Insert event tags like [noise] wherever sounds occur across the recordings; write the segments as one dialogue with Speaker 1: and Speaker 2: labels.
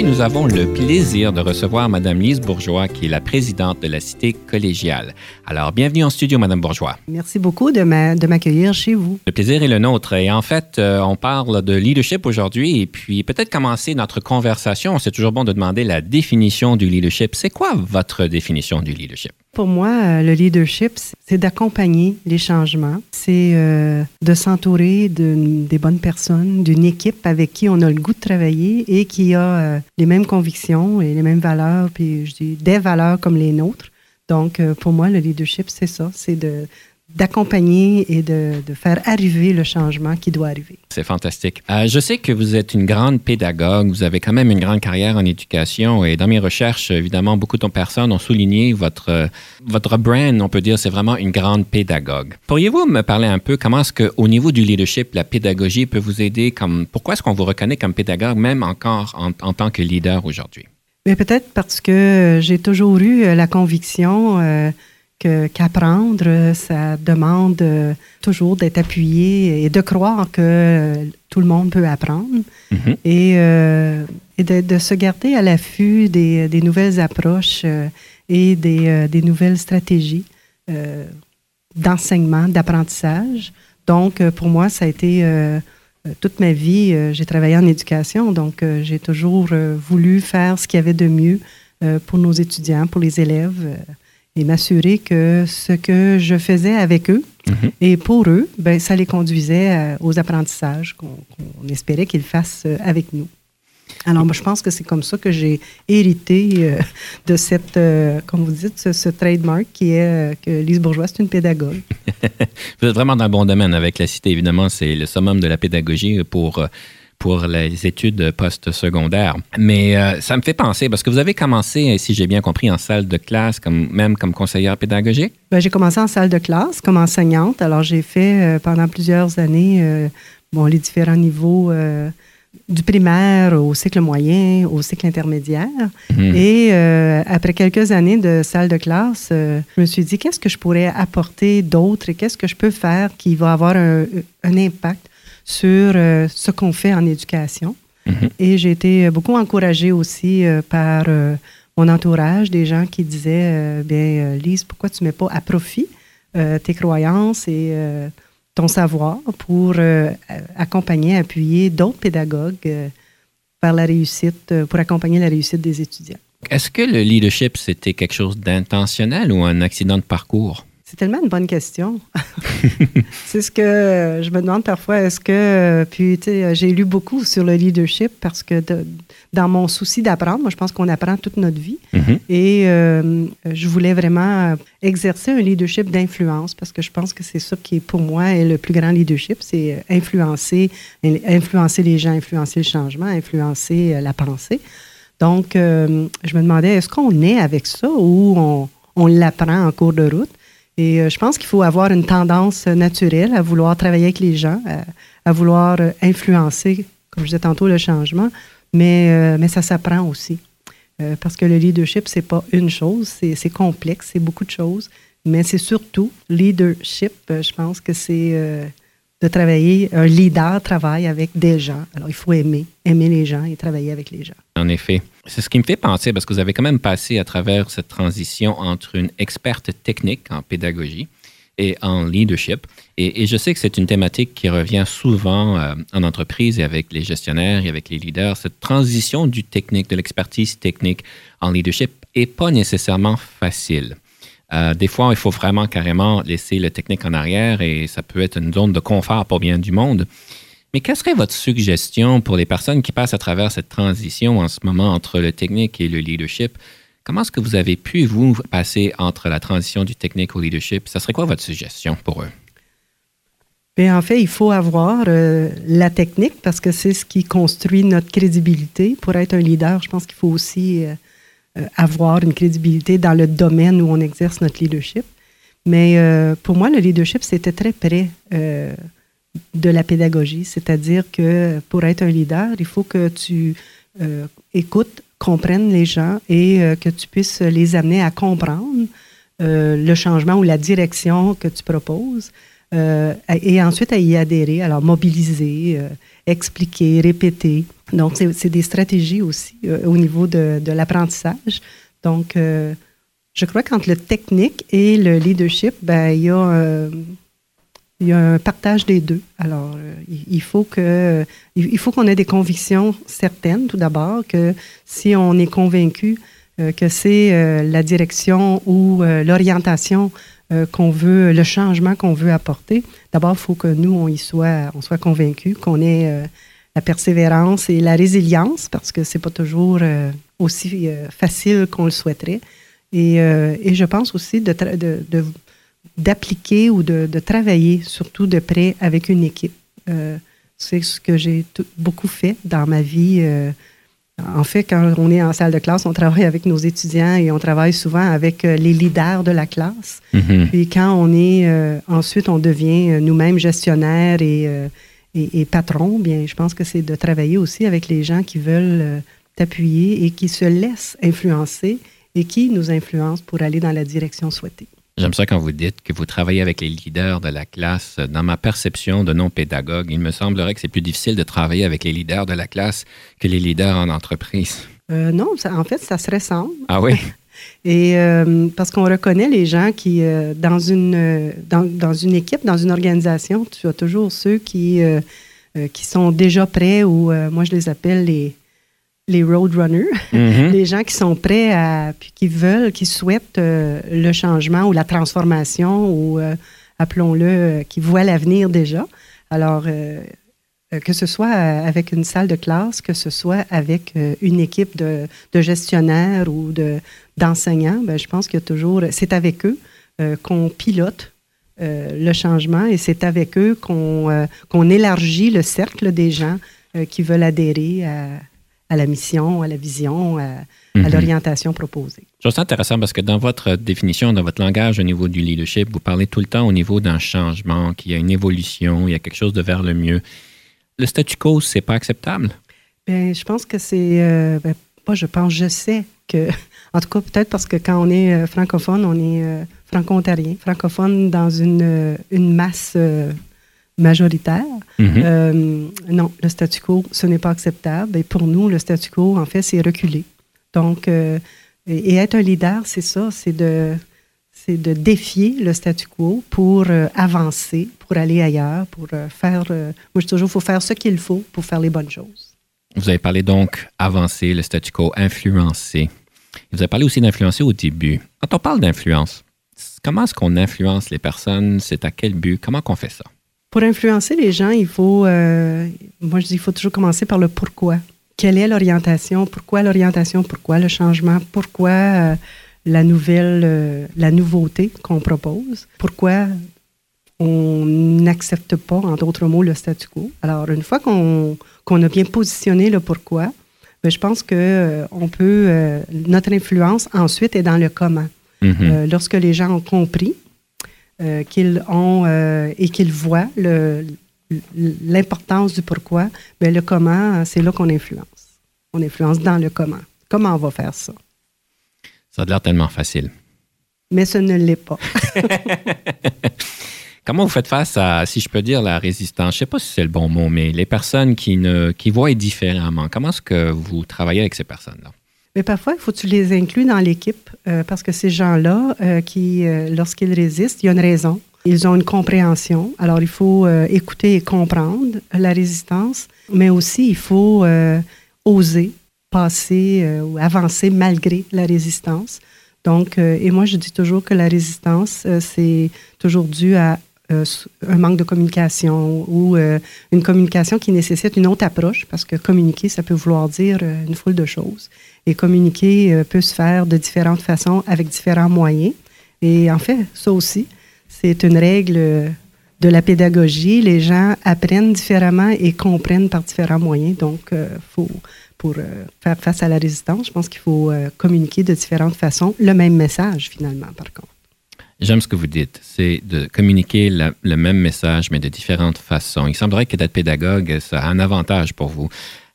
Speaker 1: Aujourd'hui, nous avons le plaisir de recevoir Madame Lise Bourgeois, qui est la présidente de la Cité collégiale. Alors, bienvenue en studio, Madame Bourgeois.
Speaker 2: Merci beaucoup de m'accueillir chez vous.
Speaker 1: Le plaisir est le nôtre. Et en fait, euh, on parle de leadership aujourd'hui. Et puis, peut-être commencer notre conversation. C'est toujours bon de demander la définition du leadership. C'est quoi votre définition du leadership?
Speaker 2: Pour moi, euh, le leadership, c'est d'accompagner les changements. C'est euh, de s'entourer des bonnes personnes, d'une équipe avec qui on a le goût de travailler et qui a euh, les mêmes convictions et les mêmes valeurs, puis je dis des valeurs comme les nôtres. Donc, pour moi, le leadership, c'est ça, c'est de d'accompagner et de, faire arriver le changement qui doit arriver.
Speaker 1: C'est fantastique. Euh, je sais que vous êtes une grande pédagogue, vous avez quand même une grande carrière en éducation et dans mes recherches, évidemment, beaucoup de personnes ont souligné votre, votre brand, on peut dire, c'est vraiment une grande pédagogue. Pourriez-vous me parler un peu comment est-ce qu'au niveau du leadership, la pédagogie peut vous aider? Comme, pourquoi est-ce qu'on vous reconnaît comme pédagogue même encore en, tant que leader aujourd'hui?
Speaker 2: Mais peut-être parce que j'ai toujours eu la conviction euh, qu'apprendre, ça demande euh, toujours d'être appuyé et de croire que tout le monde peut apprendre mm-hmm. et, euh, et de, se garder à l'affût des, des, nouvelles approches euh, et des, des, nouvelles stratégies d'enseignement, d'apprentissage. Donc, pour moi, ça a été toute ma vie, j'ai travaillé en éducation, donc j'ai toujours voulu faire ce qu'il y avait de mieux pour nos étudiants, pour les élèves et m'assurer que ce que je faisais avec eux mhm. et pour eux, ben, ça les conduisait euh, aux apprentissages qu'on espérait qu'ils fassent euh, avec nous. Alors, moi, je pense que c'est comme ça que j'ai hérité euh, de cette, comme vous dites, ce, trademark qui est que Lise Bourgeois, c'est une pédagogue. [laughs]
Speaker 1: vous êtes vraiment dans le bon domaine avec la cité, évidemment, c'est le summum de la pédagogie pour pour les études post-secondaires. Mais euh, ça me fait penser, parce que vous avez commencé, si j'ai bien compris, en salle de classe, comme, même comme conseillère pédagogique?
Speaker 2: Ben, j'ai commencé en salle de classe comme enseignante. Alors, j'ai fait euh, pendant plusieurs années euh, bon, les différents niveaux du primaire au cycle moyen, au cycle intermédiaire. Mhm. Et après quelques années de salle de classe, je me suis dit, qu'est-ce que je pourrais apporter d'autre et qu'est-ce que je peux faire qui va avoir un, un impact sur euh, ce qu'on fait en éducation. Mhm. Et j'ai été beaucoup encouragée aussi euh, par euh, mon entourage, des gens qui disaient, bien, Lise, pourquoi tu ne mets pas à profit tes croyances et ton savoir pour accompagner, appuyer d'autres pédagogues la réussite, pour accompagner la réussite des étudiants.
Speaker 1: Est-ce que le leadership, c'était quelque chose d'intentionnel ou un accident de parcours?
Speaker 2: C'est tellement une bonne question. [laughs] c'est ce que je me demande parfois. Est-ce que, puis, tu sais, j'ai lu beaucoup sur le leadership parce que dans mon souci d'apprendre, moi, je pense qu'on apprend toute notre vie. Mm-hmm. Et euh, je voulais vraiment exercer un leadership d'influence parce que je pense que c'est ça qui est pour moi est le plus grand leadership, c'est influencer, influencer les gens, influencer le changement, influencer euh, la pensée. Donc, euh, je me demandais, est-ce qu'on est avec ça ou on, on l'apprend en cours de route? Et euh, je pense qu'il faut avoir une tendance naturelle à vouloir travailler avec les gens, à, vouloir euh, influencer, comme je disais tantôt, le changement, mais, euh, mais ça s'apprend aussi. parce que le leadership, c'est pas une chose, c'est complexe, c'est beaucoup de choses, mais c'est surtout leadership. Je pense que c'est de travailler, un leader travaille avec des gens. Alors, il faut aimer, aimer les gens et travailler avec les gens.
Speaker 1: En effet. C'est ce qui me fait penser, parce que vous avez quand même passé à travers cette transition entre une experte technique en pédagogie et en leadership. Et, je sais que c'est une thématique qui revient souvent euh, en entreprise et avec les gestionnaires et avec les leaders. Cette transition du technique, de l'expertise technique en leadership n'est pas nécessairement facile. Euh, des fois, il faut vraiment carrément laisser le technique en arrière et ça peut être une zone de confort pour bien du monde. Mais quelle serait votre suggestion pour les personnes qui passent à travers cette transition en ce moment entre le technique et le leadership? Comment est-ce que vous avez pu, vous, passer entre la transition du technique au leadership? Ça serait quoi votre suggestion pour eux?
Speaker 2: Mais en fait, il faut avoir la technique parce que c'est ce qui construit notre crédibilité. Pour être un leader, je pense qu'il faut aussi avoir une crédibilité dans le domaine où on exerce notre leadership. Mais pour moi, le leadership, c'était très près de la pédagogie, c'est-à-dire que pour être un leader, il faut que tu euh, écoutes, comprennes les gens et euh, que tu puisses les amener à comprendre euh, le changement ou la direction que tu proposes et ensuite à y adhérer, alors mobiliser, expliquer, répéter. Donc, c'est des stratégies aussi au niveau de, de l'apprentissage. Donc, je crois qu'entre le technique et le leadership, ben, il y a y a un partage des deux. Alors, euh, il faut que il faut qu'on ait des convictions certaines, tout d'abord, que si on est convaincu euh, que c'est euh, la direction ou l'orientation qu'on veut, le changement qu'on veut apporter, d'abord, il faut que nous, on y soit, on soit convaincus, qu'on ait la persévérance et la résilience, parce que c'est pas toujours aussi facile qu'on le souhaiterait. Et, je pense aussi d'appliquer ou de, travailler surtout de près avec une équipe. Euh, c'est ce que j'ai beaucoup fait dans ma vie. Euh, en fait, quand on est en salle de classe, on travaille avec nos étudiants et on travaille souvent avec euh, les leaders de la classe. Mm-hmm. Puis quand on est, ensuite, on devient nous-mêmes gestionnaires et, et, et patrons, bien, je pense que c'est de travailler aussi avec les gens qui veulent t'appuyer et qui se laissent influencer et qui nous influencent pour aller dans la direction souhaitée.
Speaker 1: J'aime ça quand vous dites que vous travaillez avec les leaders de la classe. Dans ma perception de non-pédagogue, il me semblerait que c'est plus difficile de travailler avec les leaders de la classe que les leaders en entreprise.
Speaker 2: Euh, non, en fait, ça se ressemble.
Speaker 1: Ah oui? [laughs]
Speaker 2: Et euh, parce qu'on reconnaît les gens qui, euh, dans, une, dans, une équipe, dans une organisation, tu as toujours ceux qui, qui sont déjà prêts ou moi je les appelle les, les roadrunners, mm-hmm. [laughs] les gens qui sont prêts à, puis qui veulent, qui souhaitent euh, le changement ou la transformation ou, euh, appelons-le, euh, qui voient l'avenir déjà. Alors, que ce soit avec une salle de classe, que ce soit avec une équipe de, gestionnaires ou de, d'enseignants, ben, je pense qu'il y a toujours, c'est avec eux qu'on pilote le changement et c'est avec eux qu'on, qu'on élargit le cercle des gens qui veulent adhérer à à la mission, à la vision, à, mhm. l'orientation proposée.
Speaker 1: Je trouve ça intéressant parce que dans votre définition, dans votre langage au niveau du leadership, vous parlez tout le temps au niveau d'un changement, qu'il y a une évolution, il y a quelque chose de vers le mieux. Le statu quo, c'est pas acceptable?
Speaker 2: Bien, je pense que c'est. Euh, ben, pas je pense, je sais que. [laughs] En tout cas, peut-être parce que quand on est euh, francophone, on est euh, franco-ontarien. Francophone dans une, une masse majoritaire. Mhm. Euh, non, le statu quo, ce n'est pas acceptable. Et pour nous, le statu quo, en fait, c'est reculer. Donc, euh, et, être un leader, c'est ça, c'est de, c'est de défier le statu quo pour euh, avancer, pour aller ailleurs, pour faire. moi, je dis toujours, il faut faire ce qu'il faut pour faire les bonnes choses.
Speaker 1: Vous avez parlé donc avancer, le statu quo, influencer. Vous avez parlé aussi d'influencer au début. Quand on parle d'influence, comment est-ce qu'on influence les personnes? C'est à quel but? Comment qu'on fait ça?
Speaker 2: Pour influencer les gens, il faut, euh, moi je dis, il faut toujours commencer par le pourquoi. Quelle est l'orientation? Pourquoi l'orientation? Pourquoi le changement? Pourquoi euh, la nouvelle, euh, la nouveauté qu'on propose? Pourquoi on n'accepte pas, en d'autres mots, le statu quo? Alors, une fois qu'on a bien positionné le pourquoi, ben, je pense que on peut, notre influence ensuite est dans le comment. Mm-hmm. lorsque les gens ont compris euh, qu'ils ont euh, et qu'ils voient l'importance du pourquoi, mais le comment, c'est là qu'on influence. On influence dans le comment. Comment on va faire ça?
Speaker 1: Ça a l'air tellement facile.
Speaker 2: Mais ce ne l'est pas. [laughs] [laughs]
Speaker 1: Comment vous faites face à, si je peux dire, la résistance? Je ne sais pas si c'est le bon mot, mais les personnes qui, ne, qui voient différemment. Comment est-ce que vous travaillez avec ces personnes-là?
Speaker 2: Mais parfois, il faut que tu les inclus dans l'équipe euh, parce que ces gens-là, euh, qui, euh, lorsqu'ils résistent, il y a une raison. Ils ont une compréhension. Alors, il faut écouter et comprendre la résistance, mais aussi il faut oser passer ou avancer malgré la résistance. Donc, et moi, je dis toujours que la résistance, c'est toujours dû à euh, un manque de communication ou euh, une communication qui nécessite une autre approche, parce que communiquer, ça peut vouloir dire euh, une foule de choses. Et communiquer peut se faire de différentes façons avec différents moyens. Et en fait, ça aussi, c'est une règle de la pédagogie, les gens apprennent différemment et comprennent par différents moyens. Donc, faut, pour faire face à la résistance, je pense qu'il faut communiquer de différentes façons le même message finalement, par contre.
Speaker 1: J'aime ce que vous dites, c'est de communiquer le même message, mais de différentes façons. Il semblerait que d'être pédagogue, ça a un avantage pour vous.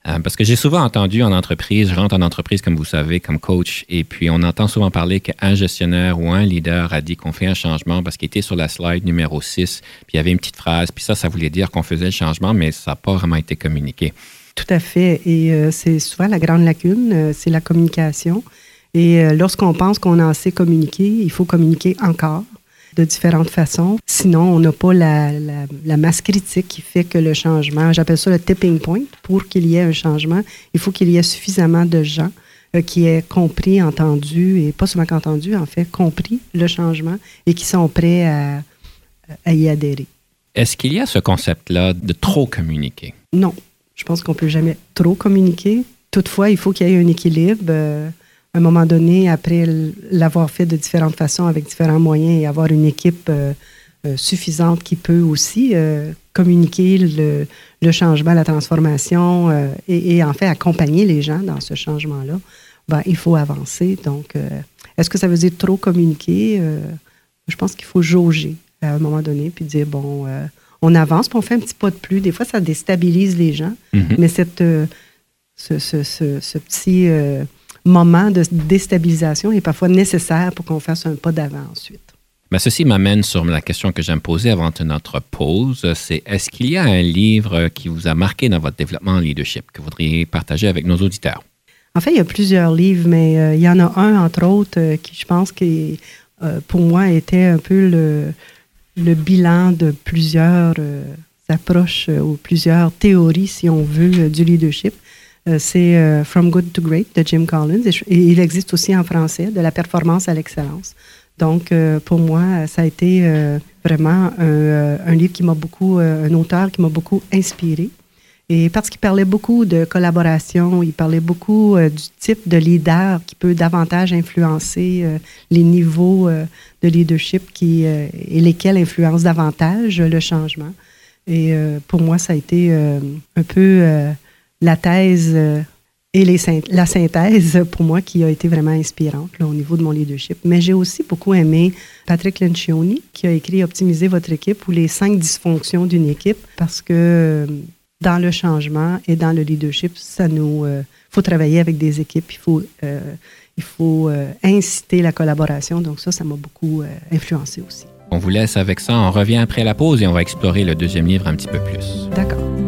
Speaker 1: Euh, parce que j'ai souvent entendu en entreprise, je rentre en entreprise, comme vous savez, comme coach, et puis on entend souvent parler qu'un gestionnaire ou un leader a dit qu'on fait un changement parce qu'il était sur la slide numéro 6, puis il y avait une petite phrase, puis ça, ça voulait dire qu'on faisait le changement, mais ça n'a pas vraiment été communiqué.
Speaker 2: Tout à fait. Et euh, c'est souvent la grande lacune, euh, c'est la communication. Et euh, lorsqu'on pense qu'on a assez communiqué, il faut communiquer encore de différentes façons. Sinon, on n'a pas la, la, masse critique qui fait que le changement, j'appelle ça le tipping point, pour qu'il y ait un changement, il faut qu'il y ait suffisamment de gens euh, qui aient compris, entendu, et pas seulement qu'entendu, en fait, compris le changement et qui sont prêts à, à y adhérer.
Speaker 1: Est-ce qu'il y a ce concept-là de trop communiquer?
Speaker 2: Non. Je pense qu'on ne peut jamais trop communiquer. Toutefois, il faut qu'il y ait un équilibre. Euh, à un moment donné, après l'avoir fait de différentes façons avec différents moyens et avoir une équipe euh, euh, suffisante qui peut aussi euh, communiquer le, changement, la transformation et, en fait accompagner les gens dans ce changement-là, ben, il faut avancer. Donc, est-ce que ça veut dire trop communiquer? je pense qu'il faut jauger à un moment donné puis dire, bon, on avance, puis on fait un petit pas de plus. Des fois, ça déstabilise les gens, mm-hmm. mais cette, ce, ce, ce, petit moment de déstabilisation est parfois nécessaire pour qu'on fasse un pas d'avant ensuite.
Speaker 1: Mais ceci m'amène sur la question que j'aime poser avant notre pause. C'est est-ce qu'il y a un livre qui vous a marqué dans votre développement en leadership que vous voudriez partager avec nos auditeurs?
Speaker 2: En fait, il y a plusieurs livres, mais euh, il y en a un, entre autres, euh, qui je pense que euh, pour moi était un peu le, le bilan de plusieurs approches ou plusieurs théories, si on veut, du leadership. Euh, c'est euh, From Good to Great de Jim Collins. Et, il existe aussi en français, de la performance à l'excellence. Donc, euh, pour moi, ça a été vraiment un, livre qui m'a beaucoup, un auteur qui m'a beaucoup inspiré. Et parce qu'il parlait beaucoup de collaboration, il parlait beaucoup du type de leader qui peut davantage influencer les niveaux de leadership qui, et lesquels influencent davantage le changement. Et pour moi, ça a été un peu la thèse euh, et les, la synthèse, pour moi, qui a été vraiment inspirante au niveau de mon leadership. Mais j'ai aussi beaucoup aimé Patrick Lencioni, qui a écrit Optimiser votre équipe ou les cinq dysfonctions d'une équipe, parce que euh, dans le changement et dans le leadership, ça nous euh, faut travailler avec des équipes, il faut, il faut inciter la collaboration. Donc ça, ça m'a beaucoup influencé aussi.
Speaker 1: On vous laisse avec ça. On revient après la pause et on va explorer le deuxième livre un petit peu plus.
Speaker 2: D'accord.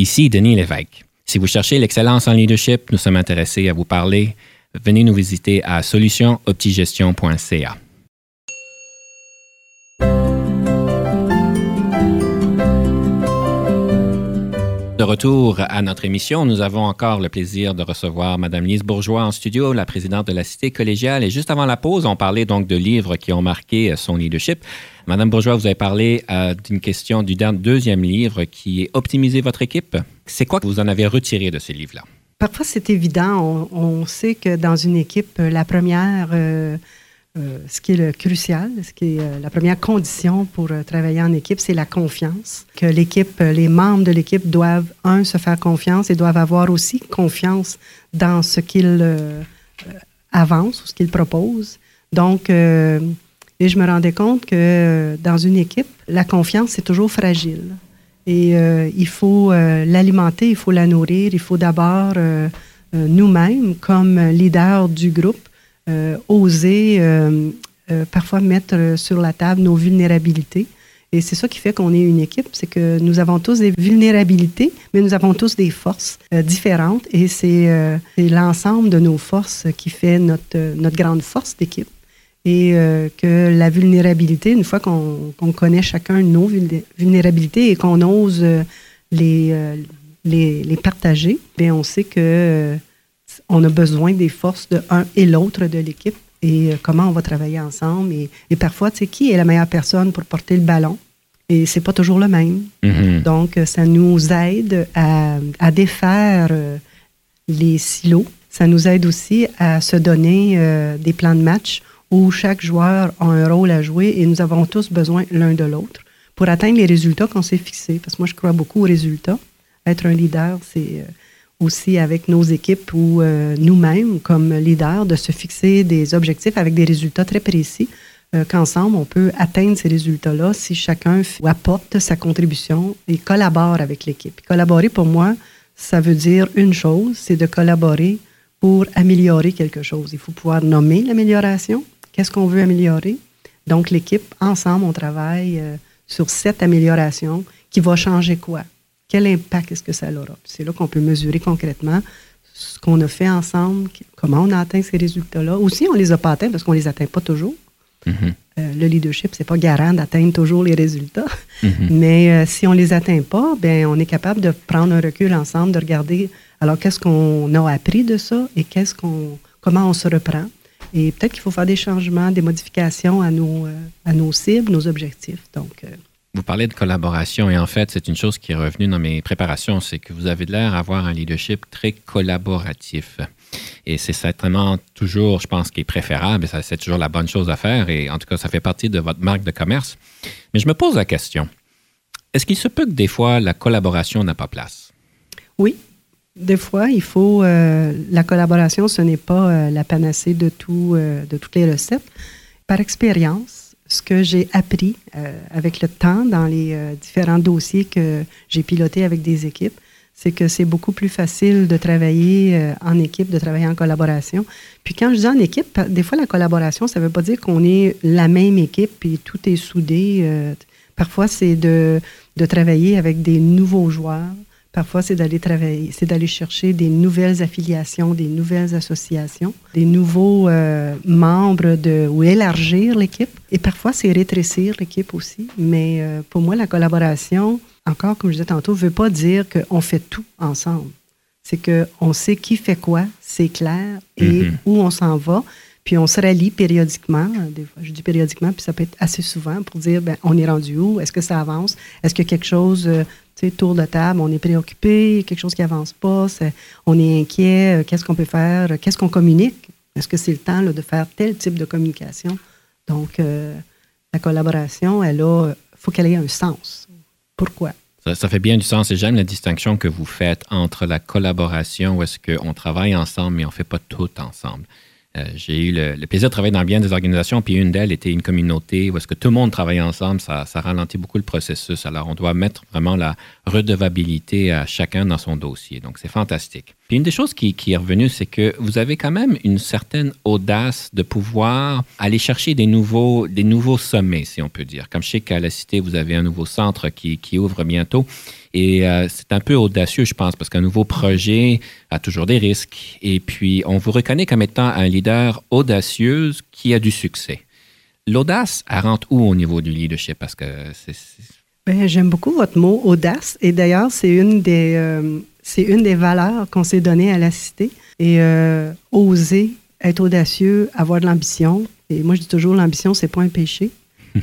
Speaker 1: Ici Denis Lévesque. Si vous cherchez l'excellence en leadership, nous sommes intéressés à vous parler. Venez nous visiter à solutionoptigestion.ca. De retour à notre émission, nous avons encore le plaisir de recevoir Mme Lise Bourgeois en studio, la présidente de la Cité collégiale. Et juste avant la pause, on parlait donc de livres qui ont marqué son leadership. Madame Bourgeois, vous avez parlé euh, d'une question du deuxième livre qui est Optimiser votre équipe. C'est quoi que vous en avez retiré de ce livre-là?
Speaker 2: Parfois, c'est évident. On, sait que dans une équipe, la première, euh, euh, ce qui est le crucial, ce qui est la première condition pour travailler en équipe, c'est la confiance. Que l'équipe, les membres de l'équipe doivent, un, se faire confiance et doivent avoir aussi confiance dans ce qu'ils avancent ou ce qu'ils proposent. Donc, et je me rendais compte que euh, dans une équipe, la confiance, c'est toujours fragile. Et euh, il faut euh, l'alimenter, il faut la nourrir. Il faut d'abord, nous-mêmes, comme leaders du groupe, oser parfois mettre sur la table nos vulnérabilités. Et c'est ça qui fait qu'on est une équipe, c'est que nous avons tous des vulnérabilités, mais nous avons tous des forces différentes. Et c'est l'ensemble de nos forces qui fait notre, notre grande force d'équipe. Et que la vulnérabilité, une fois qu'on connaît chacun nos vulnérabilités et qu'on ose les, les, les, partager, bien, on sait que on a besoin des forces de un et l'autre de l'équipe et comment on va travailler ensemble. Et, et parfois, tu sais, qui est la meilleure personne pour porter le ballon? Et c'est pas toujours le même. Mm-hmm. Donc, ça nous aide à, à défaire euh, les silos. Ça nous aide aussi à se donner euh, des plans de match où chaque joueur a un rôle à jouer et nous avons tous besoin l'un de l'autre pour atteindre les résultats qu'on s'est fixés. Parce que moi, je crois beaucoup aux résultats. Être un leader, c'est euh, aussi avec nos équipes ou nous-mêmes comme leaders de se fixer des objectifs avec des résultats très précis euh, qu'ensemble, on peut atteindre ces résultats-là si chacun apporte sa contribution et collabore avec l'équipe. Collaborer, pour moi, ça veut dire une chose, c'est de collaborer pour améliorer quelque chose. Il faut pouvoir nommer l'amélioration. Qu'est-ce qu'on veut améliorer? Donc, l'équipe, ensemble, on travaille euh, sur cette amélioration qui va changer quoi? Quel impact est-ce que ça aura? C'est là qu'on peut mesurer concrètement ce qu'on a fait ensemble, comment on a atteint ces résultats-là. Aussi, on ne les a pas atteints parce qu'on ne les atteint pas toujours. Mm-hmm. Euh, le leadership, c'est pas garant d'atteindre toujours les résultats, mm-hmm. [laughs] mais euh, si on les atteint pas, ben on est capable de prendre un recul ensemble, de regarder alors qu'est-ce qu'on a appris de ça et qu'est-ce qu'on, comment on se reprend? Et peut-être qu'il faut faire des changements, des modifications à nos, euh, à nos cibles, nos objectifs. Donc,
Speaker 1: vous parlez de collaboration et en fait, c'est une chose qui est revenue dans mes préparations, c'est que vous avez l'air d'avoir un leadership très collaboratif. Et c'est certainement toujours, je pense, qui est préférable. C'est toujours la bonne chose à faire. Et en tout cas, ça fait partie de votre marque de commerce. Mais je me pose la question est-ce qu'il se peut que des fois, la collaboration n'a pas place?
Speaker 2: Oui. Des fois, il faut. Euh, la collaboration, ce n'est pas euh, la panacée de, tout, euh, de toutes les recettes. Par expérience, ce que j'ai appris avec le temps dans les différents dossiers que j'ai pilotés avec des équipes, c'est que c'est beaucoup plus facile de travailler euh, en équipe, de travailler en collaboration. Puis quand je dis en équipe, des fois la collaboration, ça ne veut pas dire qu'on est la même équipe et tout est soudé. Euh, parfois, c'est de, de travailler avec des nouveaux joueurs. Parfois, c'est d'aller travailler, c'est d'aller chercher des nouvelles affiliations, des nouvelles associations, des nouveaux euh, membres de, ou élargir l'équipe. Et parfois, c'est rétrécir l'équipe aussi. Mais pour moi, la collaboration, encore, comme je disais tantôt, ne veut pas dire qu'on fait tout ensemble. C'est qu'on sait qui fait quoi, c'est clair, et mm-hmm. où on s'en va. Puis on se rallie périodiquement. Des fois, je dis périodiquement, puis ça peut être assez souvent pour dire ben, on est rendu où? Est-ce que ça avance? Est-ce que quelque chose, euh, tu sais, tour de table, on est préoccupé, quelque chose qui avance pas, on est inquiet, euh, qu'est-ce qu'on peut faire? Qu'est-ce qu'on communique? Est-ce que c'est le temps de faire tel type de communication? Donc, euh, la collaboration, elle a, faut qu'elle ait un sens. Pourquoi?
Speaker 1: Ça, fait bien du sens et j'aime la distinction que vous faites entre la collaboration où est-ce qu'on travaille ensemble mais on ne fait pas tout ensemble. Euh, j'ai eu le, plaisir de travailler dans bien des organisations, puis une d'elles était une communauté où est-ce que tout le monde travaille ensemble, ça, ça, ralentit beaucoup le processus. Alors, on doit mettre vraiment la redevabilité à chacun dans son dossier. Donc, c'est fantastique. Puis une des choses qui, est revenue, c'est que vous avez quand même une certaine audace de pouvoir aller chercher des nouveaux, des nouveaux sommets, si on peut dire. Comme je sais qu'à la Cité, vous avez un nouveau centre qui, qui ouvre bientôt. Et euh, c'est un peu audacieux, je pense, parce qu'un nouveau projet a toujours des risques. Et puis, on vous reconnaît comme étant un leader audacieux qui a du succès. L'audace, elle rentre où au niveau du leadership? Parce que c'est...
Speaker 2: Ben, j'aime beaucoup votre mot audace. Et d'ailleurs, c'est une des, euh, c'est une des valeurs qu'on s'est données à la cité. Et euh, oser, être audacieux, avoir de l'ambition. Et moi, je dis toujours, l'ambition, c'est pas un péché.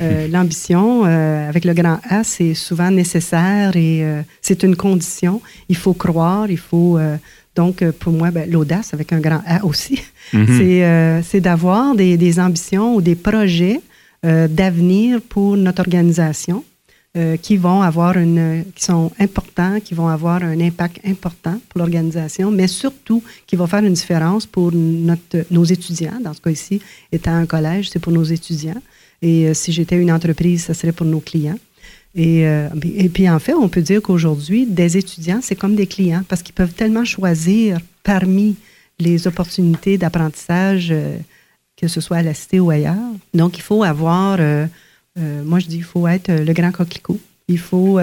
Speaker 2: Euh, [laughs] l'ambition, euh, avec le grand A, c'est souvent nécessaire et c'est une condition. Il faut croire, il faut. donc, pour moi, ben, l'audace, avec un grand A aussi, [laughs] mhm. c'est d'avoir des, des, ambitions ou des projets d'avenir pour notre organisation qui vont avoir une, qui sont importants, qui vont avoir un impact important pour l'organisation, mais surtout qui vont faire une différence pour notre, nos étudiants. Dans ce cas ci étant un collège, c'est pour nos étudiants. Et euh, si j'étais une entreprise, ce serait pour nos clients. Et, euh, et puis, en fait, on peut dire qu'aujourd'hui, des étudiants, c'est comme des clients parce qu'ils peuvent tellement choisir parmi les opportunités d'apprentissage, euh, que ce soit à la cité ou ailleurs. Donc, il faut avoir, moi je dis, il faut être le grand coquelicot. Il faut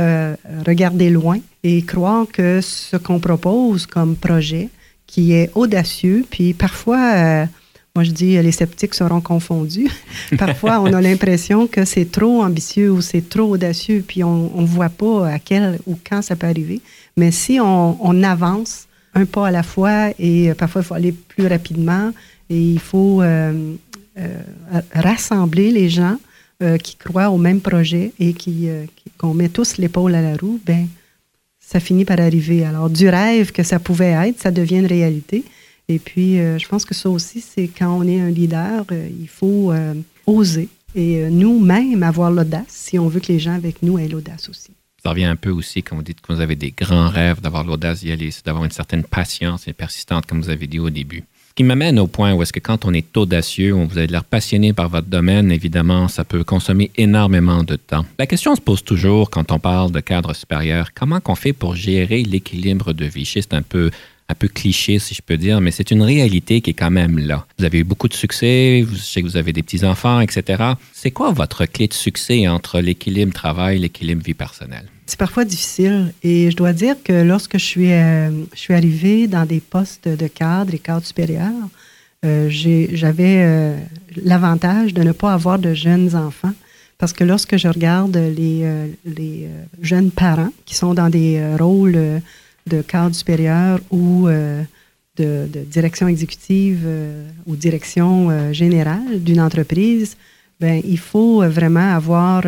Speaker 2: regarder loin et croire que ce qu'on propose comme projet, qui est audacieux, puis parfois moi je dis les sceptiques seront confondus. [laughs] Parfois, on a [laughs] l'impression que c'est trop ambitieux ou c'est trop audacieux, puis on ne voit pas à quel ou quand ça peut arriver. Mais si on, on avance un pas à la fois et parfois il faut aller plus rapidement et il faut rassembler les gens qui croient au même projet et qui, qu'on met tous l'épaule à la roue, ben ça finit par arriver. Alors, du rêve que ça pouvait être, ça devient une réalité. Et puis, euh, je pense que ça aussi, c'est quand on est un leader, euh, il faut euh, oser et nous-mêmes avoir l'audace si on veut que les gens avec nous aient l'audace aussi.
Speaker 1: Ça revient un peu aussi quand vous dites que vous avez des grands rêves, d'avoir l'audace d'y aller, c'est d'avoir une certaine patience et persistante, comme vous avez dit au début qui m'amène au point où est-ce que quand on est audacieux, on vous avez l'air passionné par votre domaine, évidemment, ça peut consommer énormément de temps. La question se pose toujours quand on parle de cadre supérieur, comment qu'on fait pour gérer l'équilibre de vie? C'est un peu un peu cliché, si je peux dire, mais c'est une réalité qui est quand même là. Vous avez eu beaucoup de succès, je sais que vous avez des petits-enfants, etc. C'est quoi votre clé de succès entre l'équilibre travail et l'équilibre vie personnelle?
Speaker 2: C'est parfois difficile. Et je dois dire que lorsque je suis, euh, je suis arrivée dans des postes de cadre et cadre supérieur, euh, j'avais euh, l'avantage de ne pas avoir de jeunes enfants. Parce que lorsque je regarde les, les jeunes parents qui sont dans des rôles de cadre supérieur ou de, de, direction exécutive ou direction générale d'une entreprise, ben, il faut vraiment avoir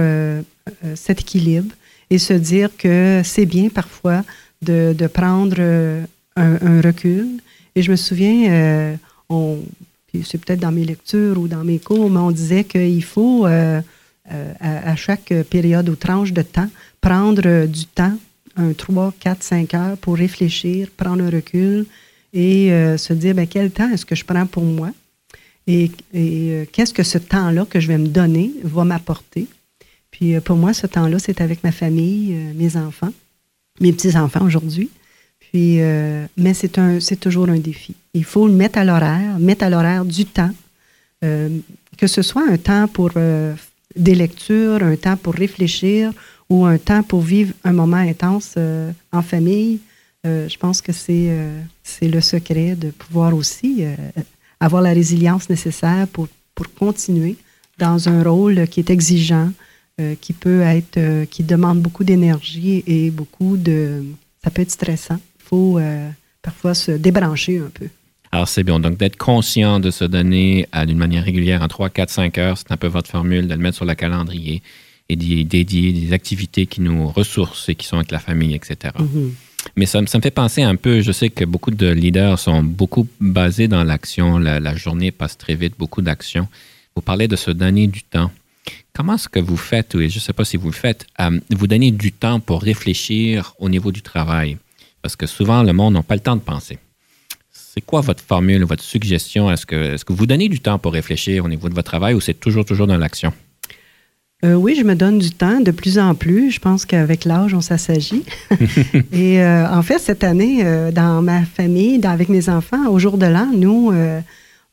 Speaker 2: cet équilibre et se dire que c'est bien parfois de, de prendre euh, un, recul. Et je me souviens, euh, on, c'est peut-être dans mes lectures ou dans mes cours, mais on disait qu'il faut, euh, à, chaque période ou tranche de temps, prendre du temps, un 3, 4, 5 heures pour réfléchir, prendre un recul et se dire ben, quel temps est-ce que je prends pour moi? Et, et qu'est-ce que ce temps-là que je vais me donner va m'apporter. Puis euh, pour moi, ce temps-là, c'est avec ma famille, euh, mes enfants, mes petits-enfants aujourd'hui. Puis, euh, mais c'est un, c'est toujours un défi. Il faut le mettre à l'horaire, mettre à l'horaire du temps, que ce soit un temps pour des lectures, un temps pour réfléchir ou un temps pour vivre un moment intense en famille. je pense que c'est, c'est le secret de pouvoir aussi avoir la résilience nécessaire pour, pour continuer dans un rôle qui est exigeant, euh, qui peut être, euh, qui demande beaucoup d'énergie et beaucoup de, ça peut être stressant. Il faut euh, parfois se débrancher un peu.
Speaker 1: Alors, c'est bien. Donc, d'être conscient de se donner d'une manière régulière en 3, 4, 5 heures, c'est un peu votre formule, de le mettre sur le calendrier et d'y dédier des activités qui nous ressourcent et qui sont avec la famille, etc. Mm-hmm. Mais ça, ça, me fait penser un peu, je sais que beaucoup de leaders sont beaucoup basés dans l'action. La, la, journée passe très vite, beaucoup d'actions. Vous parlez de se donner du temps. Comment est-ce que vous faites, et je ne sais pas si vous le faites, euh, vous donnez du temps pour réfléchir au niveau du travail? Parce que souvent, le monde n'a pas le temps de penser. C'est quoi votre formule, votre suggestion? Est-ce que, est que vous donnez du temps pour réfléchir au niveau de votre travail ou c'est toujours, toujours dans l'action?
Speaker 2: Euh, oui, je me donne du temps de plus en plus. Je pense qu'avec l'âge, on s'assagit. [laughs] et euh, en fait, cette année, dans ma famille, avec mes enfants, au jour de l'an, nous,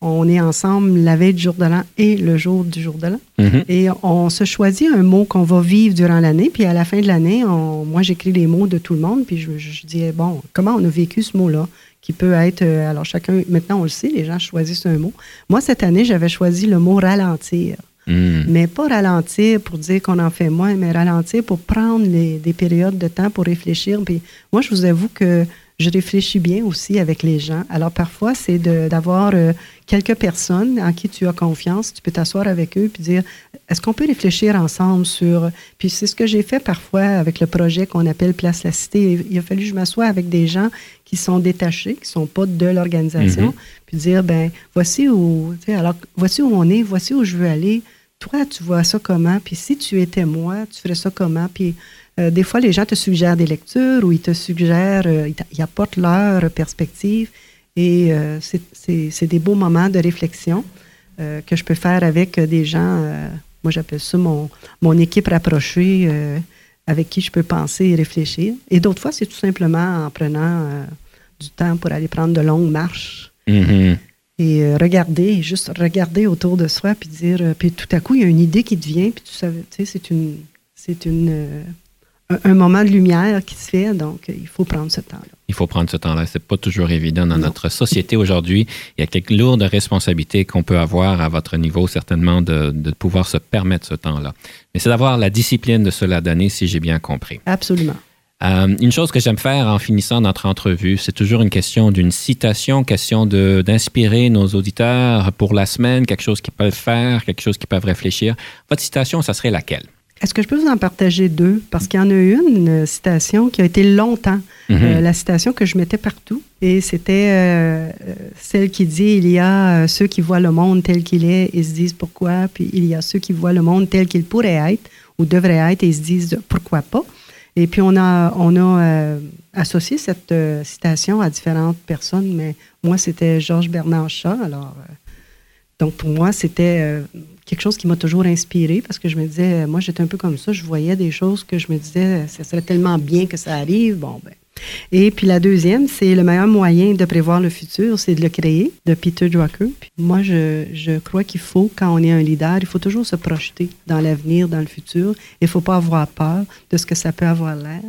Speaker 2: on est ensemble la veille du jour de l'an et le jour du jour de l'an. Mm-hmm. Et on se choisit un mot qu'on va vivre durant l'année. Puis à la fin de l'année, moi, j'écris les mots de tout le monde. Puis je, je, dis, bon, comment on a vécu ce mot-là? Qui peut être, euh, alors chacun, maintenant on le sait, les gens choisissent un mot. Moi, cette année, j'avais choisi le mot ralentir. Mm. Mais pas ralentir pour dire qu'on en fait moins, mais ralentir pour prendre des périodes de temps pour réfléchir. Puis moi, je vous avoue que je réfléchis bien aussi avec les gens. Alors parfois, c'est d'avoir euh, quelques personnes en qui tu as confiance. Tu peux t'asseoir avec eux puis dire, est-ce qu'on peut réfléchir ensemble sur... Puis c'est ce que j'ai fait parfois avec le projet qu'on appelle Place la Cité. Il a fallu que je m'assoie avec des gens qui sont détachés, qui sont pas de l'organisation, mm-hmm. puis dire, ben voici où... Alors, voici où on est, voici où je veux aller. Toi, tu vois ça comment? Puis si tu étais moi, tu ferais ça comment? Puis euh, des fois, les gens te suggèrent des lectures ou ils te suggèrent, euh, ils, apportent leur perspective. Et euh, c'est des beaux moments de réflexion que je peux faire avec des gens. moi, j'appelle ça mon, mon équipe rapprochée avec qui je peux penser et réfléchir. Et d'autres fois, c'est tout simplement en prenant du temps pour aller prendre de longues marches.
Speaker 1: Mm-hmm.
Speaker 2: Et regarder, juste regarder autour de soi, puis dire, puis tout à coup, il y a une idée qui te vient, puis tu sais, c'est une, c'est une, un, moment de lumière qui se fait, donc il faut prendre ce temps-là.
Speaker 1: Il faut prendre ce temps-là. C'est pas toujours évident dans notre société aujourd'hui. Il y a quelques lourdes responsabilités qu'on peut avoir à votre niveau, certainement, de, de pouvoir se permettre ce temps-là. Mais c'est d'avoir la discipline de cela donner, si j'ai bien compris.
Speaker 2: Absolument.
Speaker 1: Euh, une chose que j'aime faire en finissant notre entrevue, c'est toujours une question d'une citation, question d'inspirer nos auditeurs pour la semaine, quelque chose qu'ils peuvent faire, quelque chose qu'ils peuvent réfléchir. Votre citation, ça serait laquelle?
Speaker 2: Est-ce que je peux vous en partager deux? Parce qu'il y en a une, une citation qui a été longtemps mhm. euh, la citation que je mettais partout. Et c'était euh, celle qui dit Il y a ceux qui voient le monde tel qu'il est et se disent pourquoi, puis il y a ceux qui voient le monde tel qu'il pourrait être ou devrait être et se disent pourquoi pas. Et puis, on a, on a euh, associé cette euh, citation à différentes personnes, mais moi, c'était Georges Bernard Shaw. Alors, euh, donc, pour moi, c'était quelque chose qui m'a toujours inspiré parce que je me disais, moi, j'étais un peu comme ça. Je voyais des choses que je me disais, ça serait tellement bien que ça arrive. Bon, ben, et puis la deuxième, c'est le meilleur moyen de prévoir le futur, c'est de le créer, de Peter Drucker. Puis moi, je, je crois qu'il faut, quand on est un leader, il faut toujours se projeter dans l'avenir, dans le futur. Il ne faut pas avoir peur de ce que ça peut avoir l'air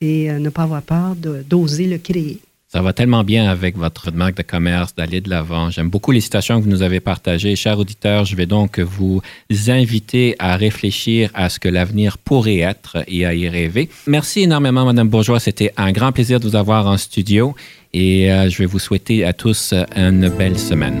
Speaker 2: et euh, ne pas avoir peur d'oser le créer.
Speaker 1: Ça va tellement bien avec votre marque de commerce, d'aller de l'avant. J'aime beaucoup les citations que vous nous avez partagées. Chers auditeurs, je vais donc vous inviter à réfléchir à ce que l'avenir pourrait être et à y rêver. Merci énormément, Madame Bourgeois. C'était un grand plaisir de vous avoir en studio et euh, je vais vous souhaiter à tous une belle semaine.